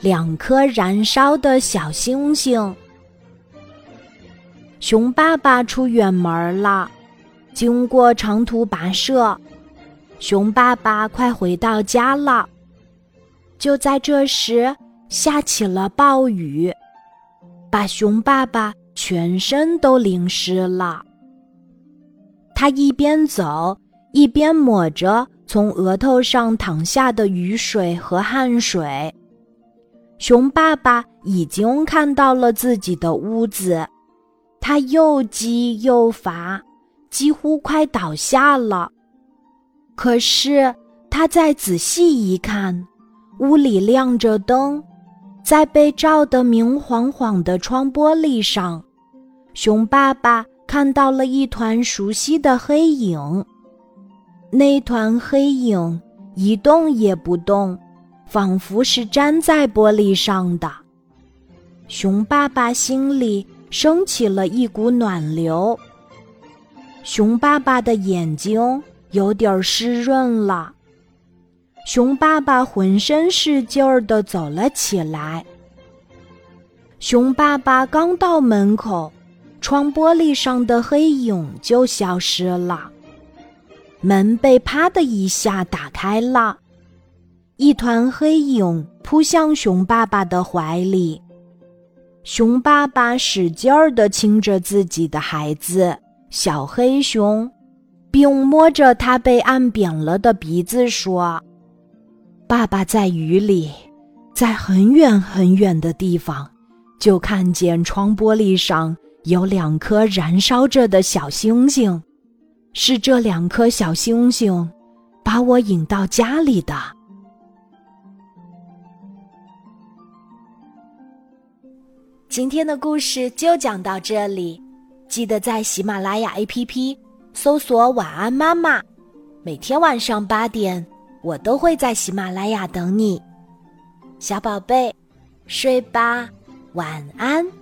两颗燃烧的小星星。熊爸爸出远门了，经过长途跋涉，熊爸爸快回到家了。就在这时，下起了暴雨，把熊爸爸全身都淋湿了。他一边走，一边抹着从额头上淌下的雨水和汗水。熊爸爸已经看到了自己的屋子，他又急又乏，几乎快倒下了。可是他再仔细一看，屋里亮着灯，在被照得明晃晃的窗玻璃上，熊爸爸看到了一团熟悉的黑影。那团黑影一动也不动。仿佛是粘在玻璃上的，熊爸爸心里升起了一股暖流。熊爸爸的眼睛有点湿润了。熊爸爸浑身是劲儿的走了起来。熊爸爸刚到门口，窗玻璃上的黑影就消失了，门被啪的一下打开了。一团黑影扑向熊爸爸的怀里，熊爸爸使劲儿地亲着自己的孩子小黑熊，并摸着它被按扁了的鼻子说：“爸爸在雨里，在很远很远的地方，就看见窗玻璃上有两颗燃烧着的小星星，是这两颗小星星把我引到家里的。”今天的故事就讲到这里，记得在喜马拉雅 APP 搜索“晚安妈妈”，每天晚上八点，我都会在喜马拉雅等你，小宝贝，睡吧，晚安。